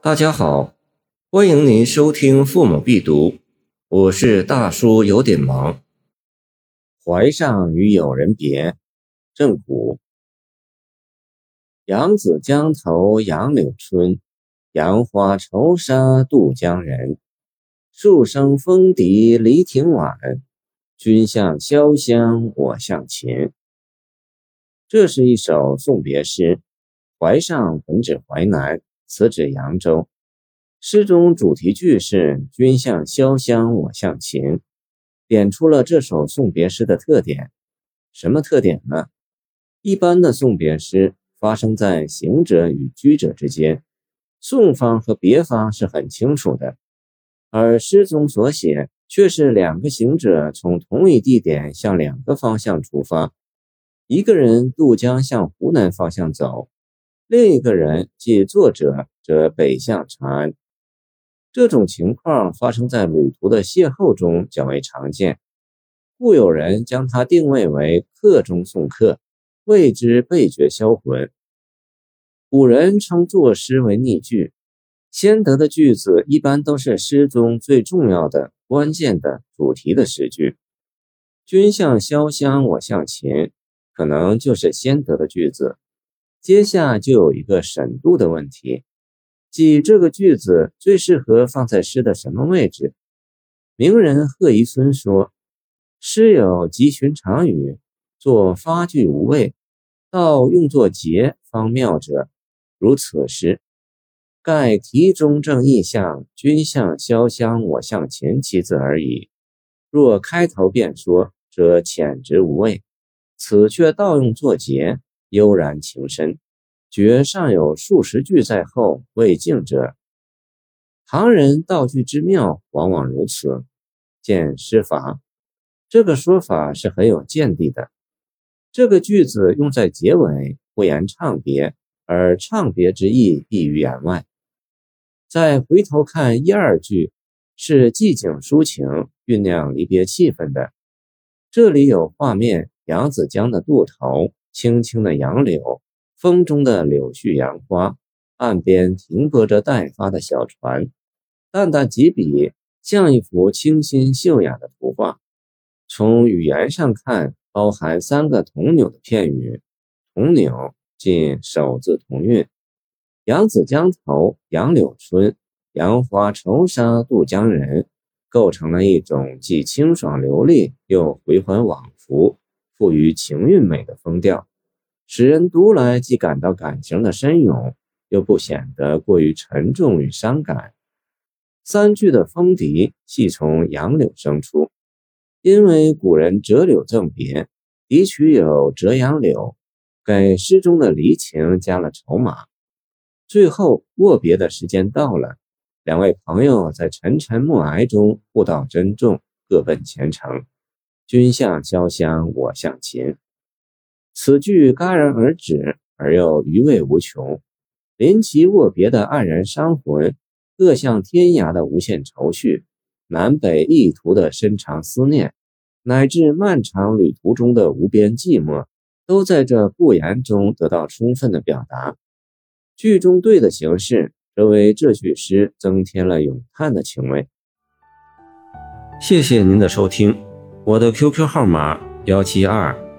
大家好，欢迎您收听《父母必读》，我是大叔，有点忙。怀上与友人别，郑谷。扬子江头杨柳春，杨花愁杀渡江人。树声风笛离亭晚，君向潇湘我向秦。这是一首送别诗，怀上本指淮南。此指扬州。诗中主题句是“君向潇湘，我向秦”，点出了这首送别诗的特点。什么特点呢？一般的送别诗发生在行者与居者之间，送方和别方是很清楚的，而诗中所写却是两个行者从同一地点向两个方向出发，一个人渡江向湖南方向走。另一个人，即作者，则北向长安。这种情况发生在旅途的邂逅中较为常见，故有人将它定位为客中送客，谓之背绝销魂。古人称作诗为逆句，先得的句子一般都是诗中最重要的、关键的主题的诗句。君向潇湘，我向秦，可能就是先得的句子。接下就有一个审度的问题，即这个句子最适合放在诗的什么位置？名人贺谒孙说：“诗有极寻常语，作发句无味，到用作结方妙者，如此诗。盖题中正意象，君向潇湘，我向前七字而已。若开头便说，则浅直无味。此却倒用作结。”悠然情深，觉尚有数十句在后未尽者。唐人道句之妙，往往如此。见诗法，这个说法是很有见地的。这个句子用在结尾，不言唱别，而唱别之意溢于言外。再回头看一二句，是寄景抒情，酝酿离别气氛的。这里有画面，扬子江的渡头。青青的杨柳，风中的柳絮杨花，岸边停泊着待发的小船，淡淡几笔，像一幅清新秀雅的图画。从语言上看，包含三个同纽的片语，同纽即首字同韵。扬子江头，杨柳春，杨花愁杀渡江人，构成了一种既清爽流利又回环往复。富于情韵美的风调，使人读来既感到感情的深涌，又不显得过于沉重与伤感。三句的风笛系从杨柳生出，因为古人折柳赠别，笛曲有折杨柳，给诗中的离情加了筹码。最后握别的时间到了，两位朋友在沉沉暮霭中互道珍重，各奔前程。君向潇湘，我向秦。此句戛然而止，而又余味无穷。临其握别的黯然伤魂，各向天涯的无限愁绪，南北异途的深长思念，乃至漫长旅途中的无边寂寞，都在这不言中得到充分的表达。句中对的形式，则为这句诗增添了咏叹的情味。谢谢您的收听。我的 QQ 号码幺七二